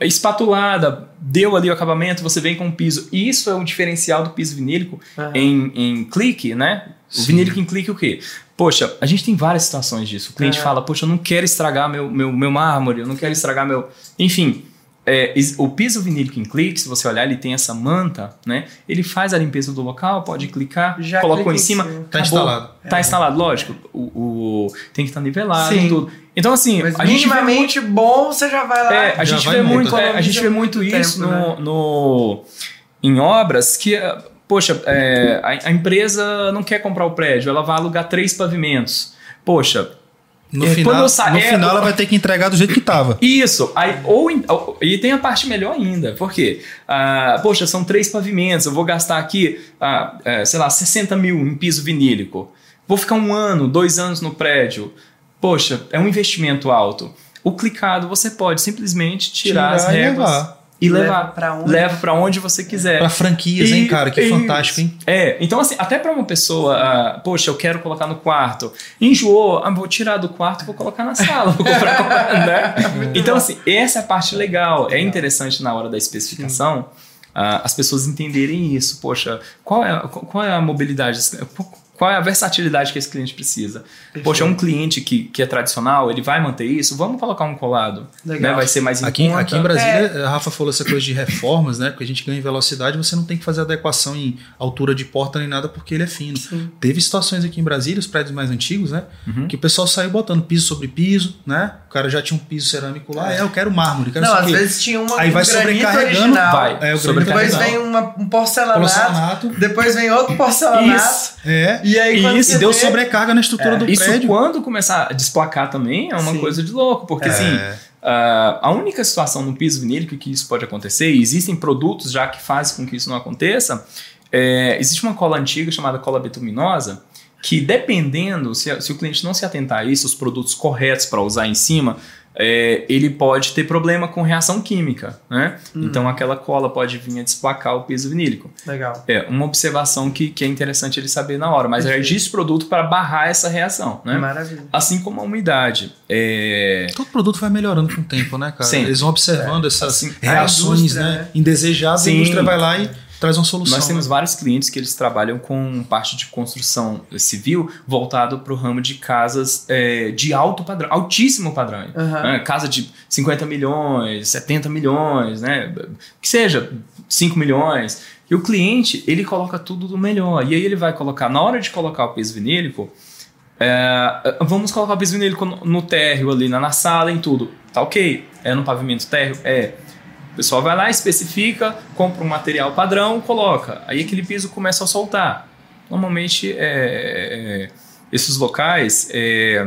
Speaker 3: espatulada, deu ali o acabamento, você vem com o piso. Isso é o diferencial do piso vinílico uhum. em, em clique, né? O Sim. vinílico em clique o quê? Poxa, a gente tem várias situações disso. O cliente é. fala, poxa, eu não quero estragar meu, meu, meu mármore, eu não quero estragar meu. Enfim, é, o piso vinílico em clique, se você olhar, ele tem essa manta, né? Ele faz a limpeza do local, pode clicar, Já colocou em cima,
Speaker 2: está instalado.
Speaker 3: Está é. instalado, lógico. O, o, tem que estar tá nivelado Sim. tudo. Então, assim,
Speaker 1: Mas a minimamente gente bom, você já vai lá.
Speaker 3: É, a gente vê muito, é, a gente vê muito, muito isso tempo, no, né? no, em obras que Poxa, é, a, a, empresa não quer comprar o prédio, ela vai alugar três pavimentos. Poxa,
Speaker 2: No,
Speaker 3: É,
Speaker 2: final,
Speaker 3: sa-
Speaker 2: no
Speaker 3: é,
Speaker 2: final ela vai ter que entregar do jeito que tava.
Speaker 3: Isso, aí, ou, ou- e tem a parte melhor ainda, porque, ah, poxa, são três pavimentos, eu vou gastar aqui, ah, é, sei lá, 60 mil em piso vinílico, vou ficar um ano, dois anos no prédio, poxa, é um investimento alto. O clicado você pode simplesmente tirar, as
Speaker 2: Tirar
Speaker 3: réguas
Speaker 2: levar.
Speaker 3: E
Speaker 1: Leva
Speaker 3: levar,
Speaker 1: pra onde?
Speaker 3: leva para onde você quiser.
Speaker 2: Pra franquias, hein, cara? Que
Speaker 3: Isso.
Speaker 2: fantástico, hein?
Speaker 3: É, então assim, até para uma pessoa, ah, poxa, eu quero colocar no quarto, enjoou, ah, vou tirar do quarto e vou colocar na sala, vou comprar, né? Então assim, essa é a parte legal, é interessante na hora da especificação ah, as pessoas entenderem isso, poxa, qual é, a- qual é a mobilidade, qual é a versatilidade que esse cliente precisa? Poxa, um cliente que, que é tradicional, ele vai manter isso? Vamos colocar um colado,
Speaker 1: Legal.
Speaker 3: né? Vai ser mais em
Speaker 2: Aqui,
Speaker 3: conta.
Speaker 2: aqui em Brasília, a Rafa falou essa coisa de reformas, né? Porque a gente ganha em velocidade, você não tem que fazer adequação em altura de porta nem nada porque ele é fino.
Speaker 1: Sim.
Speaker 2: Teve situações aqui em Brasília, os prédios mais antigos, né?
Speaker 3: Uhum.
Speaker 2: Que o pessoal saiu botando piso sobre piso, né? O cara já tinha um piso cerâmico lá, é, eu quero mármore, quero
Speaker 1: Não, às vezes tinha uma
Speaker 2: Aí vai sobrecarregando,
Speaker 1: original,
Speaker 3: vai.
Speaker 2: É,
Speaker 1: Depois vem uma, um porcelanato,
Speaker 2: Porcelanato.
Speaker 1: depois vem outro porcelanato.
Speaker 3: Isso.
Speaker 2: É.
Speaker 1: E aí
Speaker 3: Isso,
Speaker 2: deu
Speaker 1: vê-
Speaker 2: sobrecarga na estrutura do
Speaker 3: Isso
Speaker 2: prédio.
Speaker 3: quando começar a desplacar também é uma
Speaker 1: Sim.
Speaker 3: coisa de louco, porque
Speaker 2: É.
Speaker 3: assim, ah, a única situação no piso vinílico que isso pode acontecer, e existem produtos já que fazem com que isso não aconteça, é, existe uma cola antiga chamada cola betuminosa, que dependendo, se, se o cliente não se atentar a isso, os produtos corretos para usar em cima, é, ele pode ter problema com reação química, né?
Speaker 1: Uhum.
Speaker 3: Então aquela cola pode vir a desplacar o piso vinílico.
Speaker 1: Legal.
Speaker 3: É uma observação que, que é interessante ele saber na hora, mas
Speaker 1: Perfeito.
Speaker 3: existe produto para barrar essa reação, né?
Speaker 1: Maravilha.
Speaker 3: Assim como a umidade. É,
Speaker 2: Todo produto vai melhorando com o tempo, né, cara?
Speaker 3: Sim.
Speaker 2: Eles vão observando essas
Speaker 3: Assim,
Speaker 2: reações né,
Speaker 1: né?
Speaker 2: indesejáveis,
Speaker 3: Sim.
Speaker 2: a indústria vai lá e traz uma solução.
Speaker 3: Nós temos
Speaker 2: né?
Speaker 3: vários clientes que eles trabalham com parte de construção civil voltado para o ramo de casas é, de alto padrão, altíssimo padrão.
Speaker 1: Aham.
Speaker 3: né? Casa de 50 milhões, 70 milhões, né? que seja 5 milhões. E o cliente, ele coloca tudo do melhor. E aí ele vai colocar, na hora de colocar o piso vinílico, é, vamos colocar o piso vinílico no, no térreo ali, na, na sala, em tudo. Tá ok? É no pavimento térreo? É. O pessoal vai lá, especifica, compra um material padrão, coloca. Aí aquele piso começa a soltar. Normalmente, é, é, esses locais, é,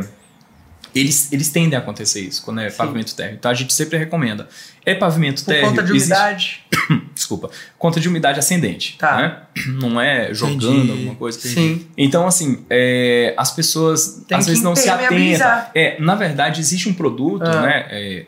Speaker 3: eles, eles tendem a acontecer isso quando é pavimento térreo. Então a gente sempre recomenda. É pavimento
Speaker 1: Por
Speaker 3: térreo.
Speaker 1: conta de
Speaker 3: existe-
Speaker 1: umidade.
Speaker 3: desculpa. Conta de umidade ascendente.
Speaker 1: Tá.
Speaker 3: Né? Não é jogando
Speaker 2: Entendi.
Speaker 3: alguma coisa.
Speaker 1: Sim.
Speaker 3: Então, assim, é, as pessoas
Speaker 1: Tem
Speaker 3: às vezes não se atentam. É, na verdade, existe um produto,
Speaker 1: Ah.
Speaker 3: né? é,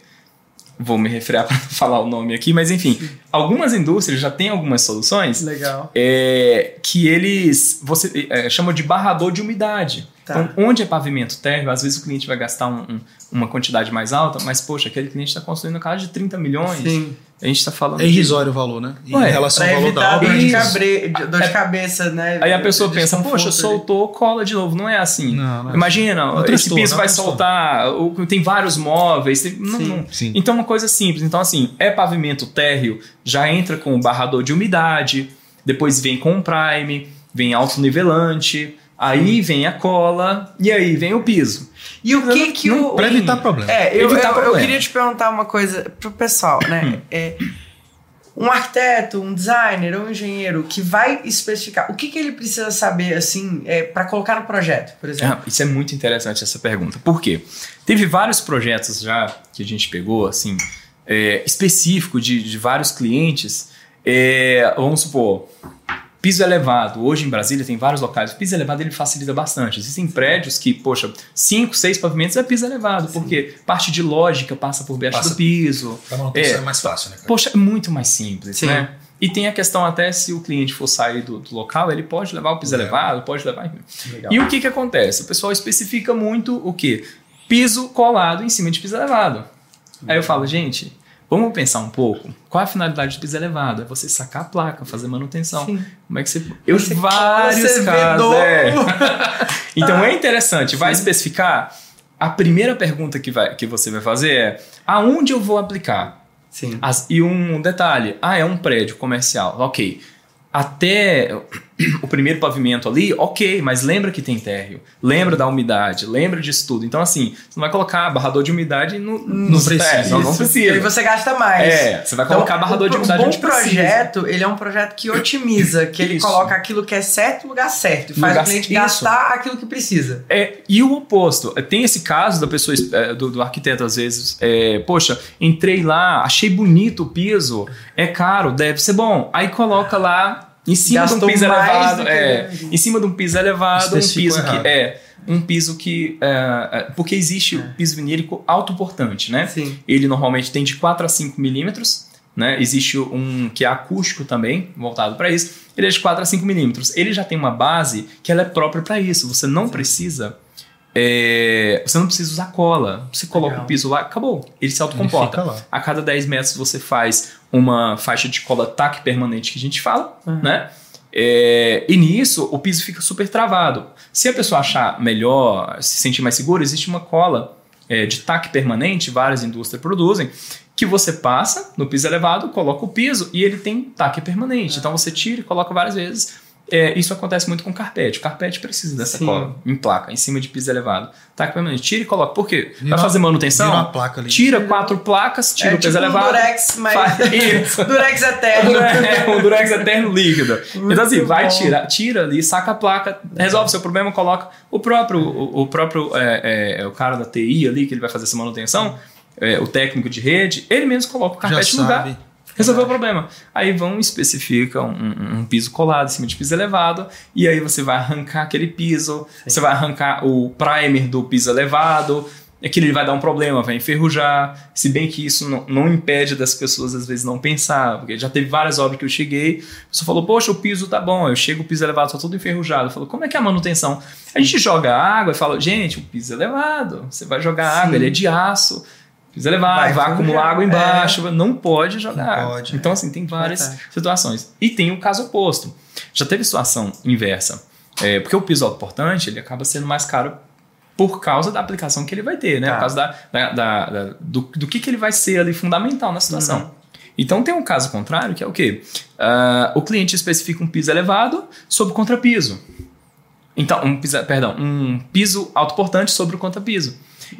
Speaker 3: vou me refrear para falar o nome aqui, mas enfim, algumas indústrias já têm algumas soluções
Speaker 1: Legal.
Speaker 3: é, que eles você é, chamam de barrador de umidade.
Speaker 1: Tá.
Speaker 3: Então, onde é pavimento térreo, às vezes o cliente vai gastar um- um- uma quantidade mais alta, mas poxa, aquele cliente está construindo casa de 30 milhões.
Speaker 1: Sim.
Speaker 3: A gente está falando
Speaker 2: É
Speaker 3: de-
Speaker 2: irrisório o valor, né? Em
Speaker 3: Ué,
Speaker 2: relação ao valor da obra.
Speaker 1: dor, de, cabre... de- dor de
Speaker 3: É.
Speaker 1: cabeça, né?
Speaker 3: Aí a pessoa
Speaker 1: De
Speaker 3: pensa, poxa,
Speaker 1: ali.
Speaker 3: soltou cola de novo. Não é assim.
Speaker 2: Não, não é
Speaker 3: Imagina,
Speaker 2: É um
Speaker 3: esse piso
Speaker 2: é
Speaker 3: vai soltar, tem vários móveis. tem- não,
Speaker 1: Sim.
Speaker 3: não.
Speaker 2: Sim.
Speaker 3: Então, uma coisa simples. Então, assim, é pavimento térreo, já entra com o barrador de umidade, depois vem com o prime, vem autonivelante, aí vem a cola e aí vem o piso.
Speaker 1: E o que que o...
Speaker 2: Pra evitar problema.
Speaker 1: É, eu,
Speaker 3: Evitar
Speaker 1: eu- eu
Speaker 3: problema.
Speaker 1: queria te perguntar uma coisa pro pessoal, né? É, um arquiteto, um designer ou um engenheiro que vai especificar o que, que ele precisa saber, assim, é, para colocar no projeto, por exemplo.
Speaker 3: Ah, isso é muito interessante essa pergunta. Por quê? Teve vários projetos já que a gente pegou, assim, é, específico de, de vários clientes. É, vamos supor, piso elevado. Hoje em Brasília tem vários locais. O piso elevado ele facilita bastante. Existem prédios que, poxa, cinco, seis pavimentos é piso elevado, porque parte de lógica passa por baixo
Speaker 2: Passa.
Speaker 3: do piso.
Speaker 2: Pra manutenção
Speaker 3: É.
Speaker 2: é mais fácil, né, cara?
Speaker 3: Poxa, é muito mais simples,
Speaker 1: Sim.
Speaker 3: né? E tem a questão até se o cliente for sair do, do local, ele pode levar o piso
Speaker 2: Leva.
Speaker 3: elevado, pode levar.
Speaker 1: Legal.
Speaker 3: E o que que acontece? O pessoal especifica muito o quê? Piso colado em cima de piso elevado. Aí eu falo, gente, vamos pensar um pouco. Qual é a finalidade do piso elevado? É você sacar a placa, fazer manutenção.
Speaker 1: Sim.
Speaker 3: Como é que você. Eu
Speaker 1: Você
Speaker 3: vários casos. é. Então é interessante, vai especificar. A primeira pergunta que, vai, que você vai fazer é: aonde eu vou aplicar?
Speaker 1: Sim.
Speaker 3: As- e um detalhe: ah, é um prédio comercial. Ok. Até o primeiro pavimento ali, ok, mas lembra que tem térreo, lembra da umidade, lembra disso tudo. Então, assim, você não vai colocar barrador de umidade no. no
Speaker 2: Não precisa.
Speaker 3: É, não, precisa.
Speaker 1: E aí você gasta mais.
Speaker 3: É, você vai colocar barrador
Speaker 1: o,
Speaker 3: de umidade
Speaker 1: bom
Speaker 3: onde precisa.
Speaker 1: projeto, ele é um projeto que otimiza, que ele
Speaker 3: Isso.
Speaker 1: coloca aquilo que é certo no lugar certo. E faz
Speaker 3: Lugar-
Speaker 1: o cliente
Speaker 3: isso.
Speaker 1: gastar aquilo que precisa.
Speaker 3: É, e o oposto. É, Tem esse caso da pessoa, é, do, do arquiteto, às vezes, é, poxa, entrei lá, achei bonito o piso, é caro, deve ser bom. Aí coloca lá em cima de um piso elevado, é, em cima de um piso elevado, um piso que é um piso que é, é, porque existe o piso vinílico autoportante, né?
Speaker 1: Sim.
Speaker 3: Ele normalmente tem de 4 a 5 milímetros, né? Existe um que é acústico também, voltado para isso. Ele é de 4 a 5 milímetros. Ele já tem uma base que ela é própria para isso. Você não precisa. é, você não precisa usar cola. Você coloca
Speaker 1: Legal.
Speaker 3: o piso lá, acabou. Ele se
Speaker 2: Ele
Speaker 3: autocomporta.
Speaker 2: lá.
Speaker 3: A cada 10 metros você faz uma faixa de cola taque permanente que a gente fala,
Speaker 1: Uhum.
Speaker 3: né? É, e nisso o piso fica super travado. Se a pessoa achar melhor, se sentir mais seguro, existe uma cola é, de taque permanente, várias indústrias produzem, que você passa no piso elevado, coloca o piso e ele tem taque permanente. Então você tira e coloca várias vezes. É, isso acontece muito com carpete. O carpete precisa dessa
Speaker 1: Sim.
Speaker 3: cola em placa, em cima de piso elevado. Taque permanente. Tira e coloca. Por quê?
Speaker 2: Vira
Speaker 3: Vai fazer manutenção?
Speaker 2: Placa ali.
Speaker 3: Tira quatro placas, tira
Speaker 1: é
Speaker 3: o peso
Speaker 1: tipo
Speaker 3: elevado.
Speaker 1: um durex, mas...
Speaker 3: faz-
Speaker 1: durex eterno.
Speaker 3: É um durex eterno líquido.
Speaker 1: Muito
Speaker 3: então assim, vai
Speaker 1: bom.
Speaker 3: tirar, tira ali, saca a placa, resolve seu problema, coloca o próprio, o, o próprio é, é, o cara da TI ali que ele vai fazer essa manutenção, é, o técnico de rede, ele mesmo coloca o
Speaker 2: Já
Speaker 3: carpete no lugar. Resolveu o problema. Aí vão especifica um, um- um piso colado em cima de piso elevado e aí você vai arrancar aquele piso, você vai arrancar o primer do piso elevado, aquilo vai dar um problema, vai enferrujar. Se bem que isso não, não impede das pessoas às vezes não pensar, porque já teve várias obras que eu cheguei, a pessoa falou, poxa, o piso tá bom, eu chego, o piso elevado tá todo enferrujado. Eu falo, como é que é a manutenção? A gente joga água e fala, gente, o piso é elevado, você vai jogar
Speaker 1: Sim.
Speaker 3: água, ele é de aço. Piso elevado,
Speaker 1: Vai
Speaker 3: vai, acumular água embaixo, não pode jogar
Speaker 2: Não pode.
Speaker 3: Então, assim, tem várias
Speaker 1: Fantástico.
Speaker 3: situações. E tem o caso oposto. Já teve situação inversa. É, porque o piso autoportante, ele acaba sendo mais caro por causa da aplicação que ele vai ter, né?
Speaker 1: Tá.
Speaker 3: Por causa da, da- da- da- do, do que, que ele vai ser ali fundamental na situação.
Speaker 1: Uhum.
Speaker 3: Então tem um caso contrário, que é o quê? Ah, o cliente especifica um piso elevado sobre contrapiso. Então, um piso, perdão, um piso autoportante sobre o contrapiso.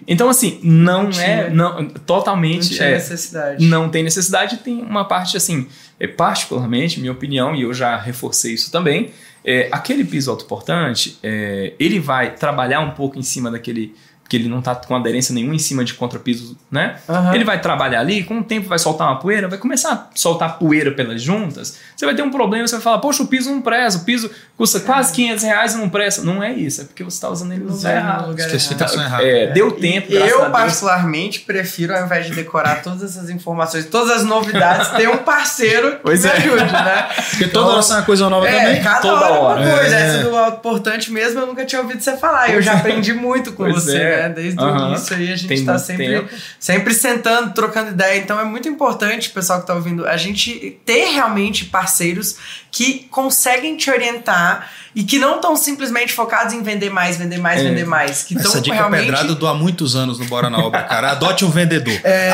Speaker 3: Então, assim, não,
Speaker 1: Não
Speaker 3: é não,
Speaker 1: Não
Speaker 3: totalmente.
Speaker 1: tinha
Speaker 3: é,
Speaker 1: necessidade.
Speaker 3: não tem necessidade, tem uma parte assim, é, particularmente, minha opinião, e eu já reforcei isso também, é, aquele piso autoportante, é, ele vai trabalhar um pouco em cima daquele, que ele não está com aderência nenhuma em cima de contrapiso, né?
Speaker 1: Aham.
Speaker 3: Ele vai trabalhar ali, com o tempo vai soltar uma poeira, vai começar a soltar poeira pelas juntas, você vai ter um problema, você vai falar, poxa, o piso não presta, o piso custa quase 500 reais e não presta. Não é isso, é porque você está usando ele no lugar errado.
Speaker 1: lugar
Speaker 2: Especificação errada.
Speaker 3: É, deu tempo,
Speaker 1: Eu, particularmente, prefiro, ao invés de decorar todas essas informações, todas as novidades, ter um parceiro que
Speaker 3: Pois
Speaker 1: me
Speaker 3: é.
Speaker 1: ajude, né?
Speaker 2: Porque toda hora sai uma coisa nova
Speaker 1: É,
Speaker 2: também.
Speaker 1: cada
Speaker 3: Toda
Speaker 1: hora,
Speaker 3: hora.
Speaker 1: uma coisa.
Speaker 2: É.
Speaker 1: Essa do autoportante mesmo eu nunca tinha ouvido você falar. Eu já aprendi muito com
Speaker 3: Pois
Speaker 1: você,
Speaker 3: é.
Speaker 1: Né? Desde
Speaker 3: Aham.
Speaker 1: o início aí a gente
Speaker 3: Tem
Speaker 1: tá sempre,
Speaker 3: tempo.
Speaker 1: sempre sentando, trocando ideia. Então é muito importante, pessoal que tá ouvindo, a gente ter realmente parceiros que conseguem te orientar e que não estão simplesmente focados em vender mais, vender mais,
Speaker 3: É.
Speaker 1: vender mais. Que
Speaker 2: Essa dica
Speaker 1: realmente
Speaker 2: pedrada dou há muitos anos no Bora na Obra, cara. Adote um vendedor.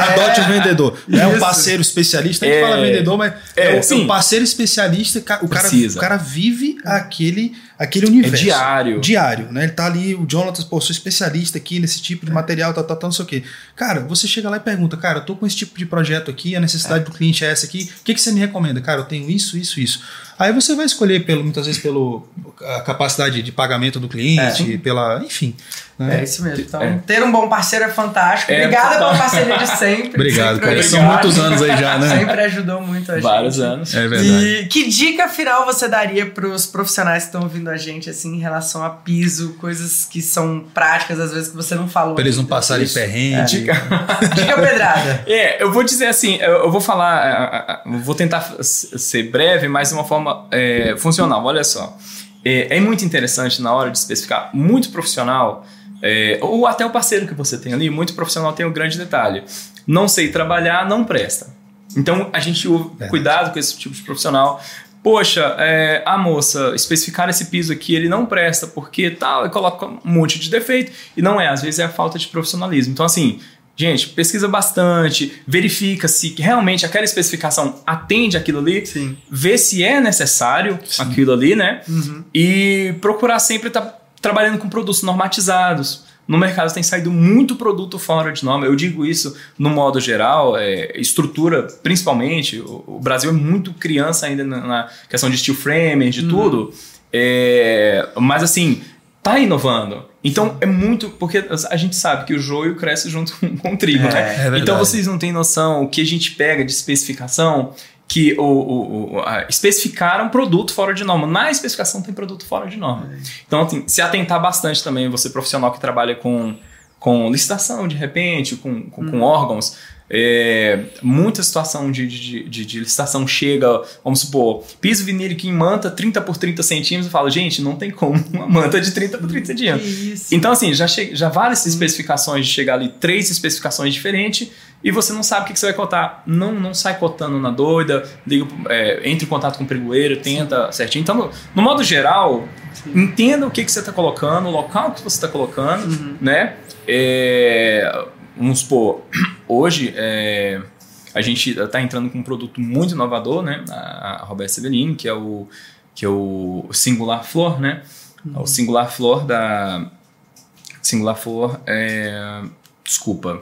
Speaker 2: Adote um vendedor. Não é um
Speaker 1: Isso.
Speaker 2: parceiro especialista, a gente
Speaker 3: É.
Speaker 2: fala vendedor, mas
Speaker 3: É,
Speaker 2: é, é um parceiro especialista. O cara,
Speaker 3: Precisa.
Speaker 2: o cara vive aquele, aquele
Speaker 3: É
Speaker 2: universo.
Speaker 3: diário.
Speaker 2: Diário, né? Ele tá ali, o Jonathan, pô, sou especialista aqui nesse tipo de material, tal, tal, tal, não sei o quê. Cara, você chega lá e pergunta, cara, eu tô com esse tipo de projeto aqui, a necessidade do cliente é essa aqui, o que, que você me recomenda? Cara, eu tenho isso, isso, isso. Aí você vai escolher, pelo, muitas vezes, pelo a capacidade de pagamento do cliente, pela. Enfim. né?
Speaker 1: É isso mesmo. Então,
Speaker 3: É.
Speaker 1: ter um bom parceiro é fantástico.
Speaker 3: É,
Speaker 1: Obrigada pela parceria de sempre.
Speaker 2: Obrigado,
Speaker 1: sempre
Speaker 2: cara. São muitos anos aí já, né?
Speaker 1: Sempre ajudou muito a gente.
Speaker 3: Vários anos.
Speaker 2: É verdade.
Speaker 1: E que dica final você daria para os profissionais que estão ouvindo a gente, assim, em relação a piso, coisas que são práticas, às vezes, que você não falou?
Speaker 2: Pra eles não passarem perrengue.
Speaker 3: Dica.
Speaker 1: Dica pedrada.
Speaker 3: É, eu vou dizer assim, eu, vou falar, vou tentar ser breve, mas de uma forma é, funcional. Olha só, é, é muito interessante na hora de especificar, muito profissional, é, ou até o parceiro que você tem ali, muito profissional tem um grande detalhe. Não sei trabalhar, não presta. Então a gente ouve cuidado com esse tipo de profissional. Poxa, é, a moça especificar esse piso aqui, ele não presta porque tal, e coloca um monte de defeito. E não é, às vezes é a falta de profissionalismo. Então, assim, Gente, pesquisa bastante, verifica se realmente aquela especificação atende aquilo ali,
Speaker 1: Sim.
Speaker 3: vê se é necessário aquilo ali, né?
Speaker 1: Uhum.
Speaker 3: E procurar sempre estar trabalhando com produtos normatizados. No mercado tem saído muito produto fora de norma. Eu digo isso no modo geral, é, estrutura principalmente. O, o Brasil é muito criança ainda na, na questão de steel framer, de tudo. É, mas assim, tá inovando. Então é muito. Porque a gente sabe que o joio cresce junto com, com o trigo,
Speaker 1: É,
Speaker 3: né?
Speaker 2: é
Speaker 3: então vocês não têm noção o que a gente pega de especificação. Que o, o, o- a- especificaram produto fora de norma. Na especificação tem produto fora de norma. Então, assim, se atentar bastante também, você profissional que trabalha com, com licitação, de repente, com, com, com órgãos, é, muita situação de, de, de, de licitação chega, vamos supor, piso vinílico em manta 30 por 30 centímetros, eu falo, gente, não tem como uma manta de 30 por 30
Speaker 1: Que
Speaker 3: centímetros. Então, assim, já, che já várias especificações de chegar ali, três especificações diferentes, e você não sabe o que, que você vai cotar. Não, não sai cotando na doida, liga, é, entre em contato com o pregoeiro, tenta certinho. Então, no, no modo geral, entenda o que, que você está colocando, o local que você está colocando,
Speaker 1: Uhum.
Speaker 3: né? É, vamos supor, hoje é, a gente está entrando com um produto muito inovador, né? A, a Roberta Sevelini, que é o, que é o Singular Flor, né? O Singular Flor da. Singular Flor é. Desculpa.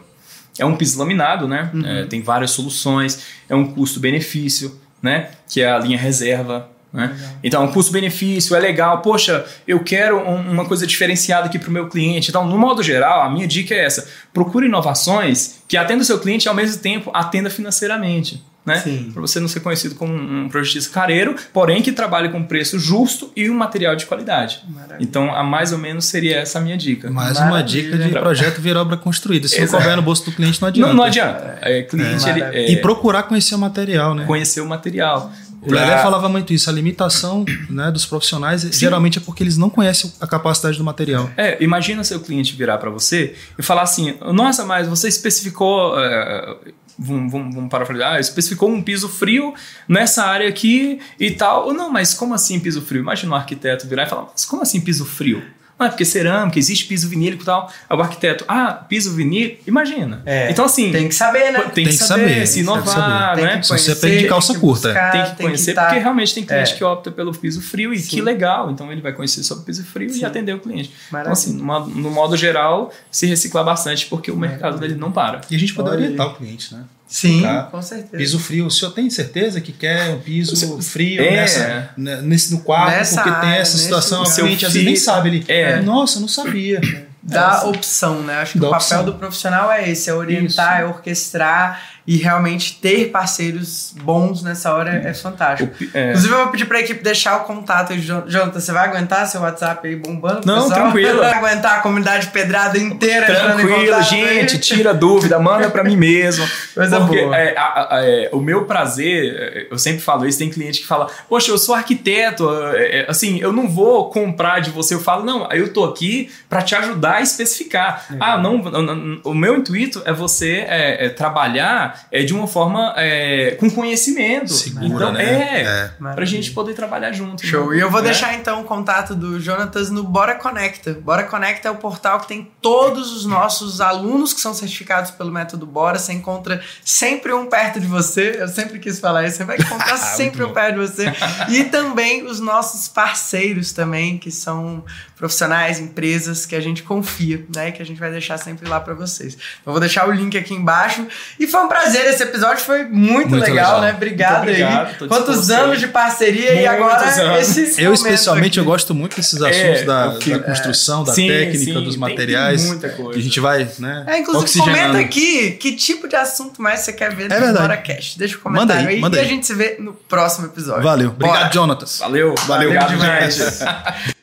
Speaker 3: É um piso laminado, né? É, tem várias soluções, é um custo-benefício, né? Que é a linha reserva. Né? Então, custo-benefício é legal. Poxa, eu quero um- uma coisa diferenciada aqui para o meu cliente. Então, no modo geral, a minha dica é essa: procure inovações que atendam o seu cliente e ao mesmo tempo atenda financeiramente. Né? Para você não ser conhecido como um projetista careiro, porém que trabalhe com preço justo e um material de qualidade.
Speaker 1: Maravilha.
Speaker 3: Então, a mais ou menos seria essa a minha dica.
Speaker 2: Mais uma
Speaker 1: Maravilha.
Speaker 2: dica de projeto vir obra construída. Se não
Speaker 3: Exato.
Speaker 2: couber no bolso do cliente, não adianta.
Speaker 3: Não, não adianta. É, cliente,
Speaker 1: É.
Speaker 3: ele, é,
Speaker 2: E procurar conhecer o material, né?
Speaker 3: conhecer o material.
Speaker 2: O Lelé falava muito isso. A limitação né, dos profissionais geralmente é porque eles não conhecem a capacidade do material.
Speaker 3: É, imagina seu cliente virar para você e falar assim: Nossa, mas você especificou. é, vamos, vamos, vamos parafrasear, ah, especificou um piso frio nessa área aqui e tal. Ou não, mas como assim piso frio? Imagina um arquiteto virar e falar: Mas como assim piso frio? É porque cerâmica, existe piso vinílico e tal. Aí o arquiteto, ah, piso vinílico, imagina.
Speaker 1: É,
Speaker 3: então, assim,
Speaker 1: Tem que saber, né?
Speaker 3: tem, que saber, se
Speaker 2: tem que
Speaker 3: inovar,
Speaker 2: saber.
Speaker 3: né?
Speaker 1: Tem que
Speaker 2: Se você
Speaker 1: conhecer,
Speaker 2: aprende de
Speaker 1: tem
Speaker 2: calça
Speaker 1: que
Speaker 2: curta.
Speaker 1: buscar,
Speaker 3: tem que conhecer,
Speaker 1: tá-
Speaker 3: porque realmente tem cliente
Speaker 1: É.
Speaker 3: que opta pelo piso frio e
Speaker 1: Sim.
Speaker 3: que legal, então ele vai conhecer sobre piso frio
Speaker 1: Sim.
Speaker 3: e atender o cliente. Então,
Speaker 1: Maravilha.
Speaker 3: assim, no modo, no modo geral, se reciclar bastante, porque o mercado dele não para.
Speaker 2: E a gente poder orientar o cliente, né?
Speaker 1: Sim,
Speaker 2: Tá.
Speaker 1: com certeza.
Speaker 2: Piso frio, o senhor tem certeza que quer um piso
Speaker 3: Seu-
Speaker 2: frio
Speaker 3: É.
Speaker 2: nessa, nesse, no quarto,
Speaker 1: Nessa
Speaker 2: porque tem
Speaker 1: área,
Speaker 2: essa
Speaker 1: nesse-
Speaker 2: situação,
Speaker 3: o seu
Speaker 2: cliente às vezes nem sabe. Ele,
Speaker 3: É.
Speaker 2: nossa, eu não sabia.
Speaker 1: Dá
Speaker 2: É,
Speaker 1: opção, né? Acho que
Speaker 2: Dá
Speaker 1: o papel
Speaker 2: opção.
Speaker 1: do profissional é esse, é orientar, é orquestrar e realmente ter parceiros bons nessa hora é
Speaker 3: O
Speaker 1: fantástico.
Speaker 3: pi- é.
Speaker 1: Inclusive, eu vou pedir pra equipe deixar o contato aí. Jo- Jonathan, você vai aguentar seu WhatsApp aí bombando?
Speaker 3: Não,
Speaker 1: pessoal?
Speaker 3: tranquilo.
Speaker 1: Vai aguentar a comunidade pedrada inteira
Speaker 3: Tranquilo, gente, tira dúvida, manda pra mim mesmo.
Speaker 1: Coisa
Speaker 3: Porque
Speaker 1: boa.
Speaker 3: é, a- a- é, o meu prazer, é, eu sempre falo isso, tem cliente que fala, poxa, eu sou arquiteto, é, é, assim, eu não vou comprar de você. Eu falo, não, eu tô aqui pra te ajudar a especificar. Ah, não, o meu intuito é você é, é, trabalhar é, de uma forma é, com conhecimento.
Speaker 2: Segura,
Speaker 3: então,
Speaker 2: né?
Speaker 3: é,
Speaker 2: É.
Speaker 3: pra gente poder trabalhar junto.
Speaker 1: Show.
Speaker 3: né?
Speaker 1: E eu vou
Speaker 3: É.
Speaker 1: deixar então o contato do Jonatas no Bora Conecta. Bora Conecta é o portal que tem todos os nossos alunos que são certificados pelo método Bora. Você encontra sempre um perto de você. Eu sempre quis falar isso. Você vai encontrar sempre um perto de você. E também os nossos parceiros também, que são profissionais, empresas que a gente confia, né? Que a gente vai deixar sempre lá pra vocês. Então, eu vou deixar o link aqui embaixo. E foi um prazer. Esse episódio foi muito,
Speaker 2: Muito
Speaker 1: legal,
Speaker 2: legal.
Speaker 1: né? Obrigado,
Speaker 3: Muito obrigado,
Speaker 1: aí. Quantos
Speaker 3: disposto
Speaker 1: anos de parceria e agora
Speaker 3: anos.
Speaker 1: esse
Speaker 2: Eu, especialmente, eu
Speaker 1: aqui.
Speaker 2: gosto muito desses assuntos
Speaker 3: É,
Speaker 2: da, da construção, da
Speaker 3: Sim,
Speaker 2: técnica,
Speaker 3: sim,
Speaker 2: dos materiais.
Speaker 3: tem muita coisa.
Speaker 2: Que a gente vai, né?
Speaker 1: É, inclusive, comenta aqui que tipo de assunto mais você quer ver
Speaker 2: É
Speaker 1: no
Speaker 2: verdade.
Speaker 1: Bora Cast. Deixa o comentário
Speaker 2: Manda aí,
Speaker 1: aí,
Speaker 2: manda
Speaker 1: e a
Speaker 2: aí.
Speaker 1: gente se vê no próximo episódio.
Speaker 2: Valeu. Obrigado,
Speaker 1: Bora.
Speaker 2: Jonatas.
Speaker 3: Valeu,
Speaker 1: Valeu
Speaker 3: obrigado,
Speaker 1: demais.
Speaker 3: gente.